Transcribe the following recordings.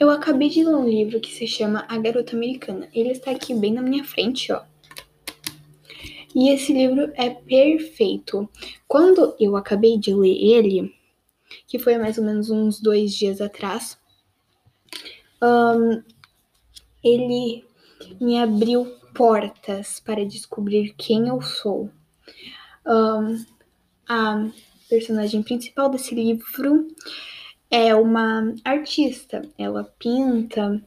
Eu acabei de ler um livro que se chama A Garota Americana. Ele está aqui bem na minha frente, ó. E esse livro é perfeito. Quando eu acabei de ler ele, que foi mais ou menos uns dois dias atrás, um, ele me abriu portas para descobrir quem eu sou. Um, a personagem principal desse livro é uma artista. Ela pinta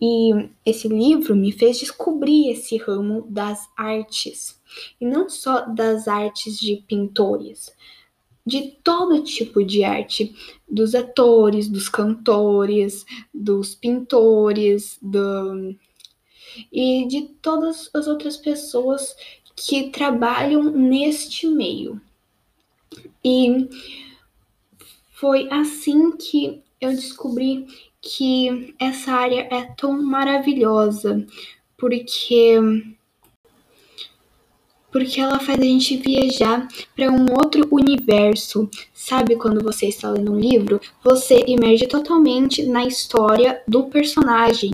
e esse livro me fez descobrir esse ramo das artes. E não só das artes de pintores, de todo tipo de arte, dos atores, dos cantores, dos pintores, do... e de todas as outras pessoas que trabalham neste meio. E foi assim que eu descobri que essa área é tão maravilhosa, porque porque ela faz a gente viajar para um outro universo. Sabe quando você está lendo um livro, você emerge totalmente na história do personagem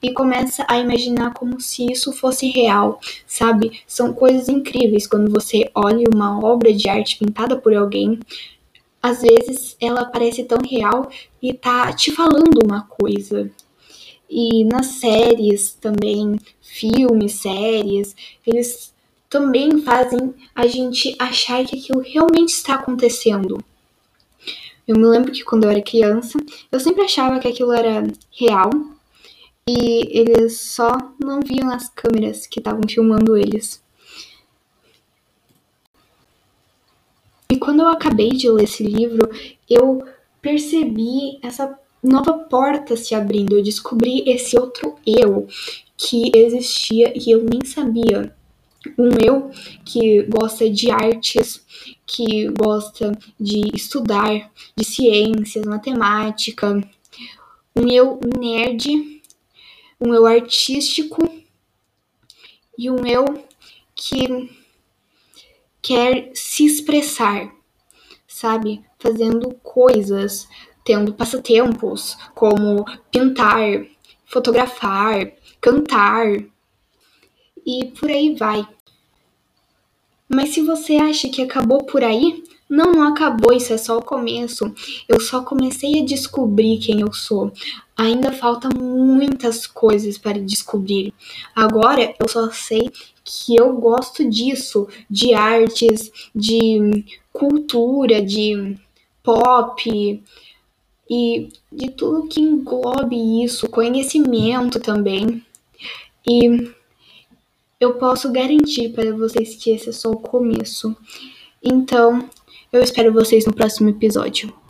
e começa a imaginar como se isso fosse real, sabe? São coisas incríveis quando você olha uma obra de arte pintada por alguém. Às vezes ela parece tão real e tá te falando uma coisa. E nas séries também, filmes, séries, eles também fazem a gente achar que aquilo realmente está acontecendo. Eu me lembro que quando eu era criança, eu sempre achava que aquilo era real e eles só não viam as câmeras que estavam filmando eles. E quando eu acabei de ler esse livro, eu percebi essa nova porta se abrindo. Eu descobri esse outro eu que existia e eu nem sabia um eu que gosta de artes, que gosta de estudar, de ciências, matemática, um eu nerd, um eu artístico e um eu que quer se expressar, sabe? Fazendo coisas, tendo passatempos como pintar, fotografar, cantar e por aí vai. Mas se você acha que acabou por aí, não, não acabou, isso é só o começo. Eu só comecei a descobrir quem eu sou. Ainda falta muitas coisas para descobrir. Agora eu só sei que eu gosto disso, de artes, de cultura, de pop e de tudo que englobe isso, conhecimento também. E eu posso garantir para vocês que esse é só o começo. Então, eu espero vocês no próximo episódio.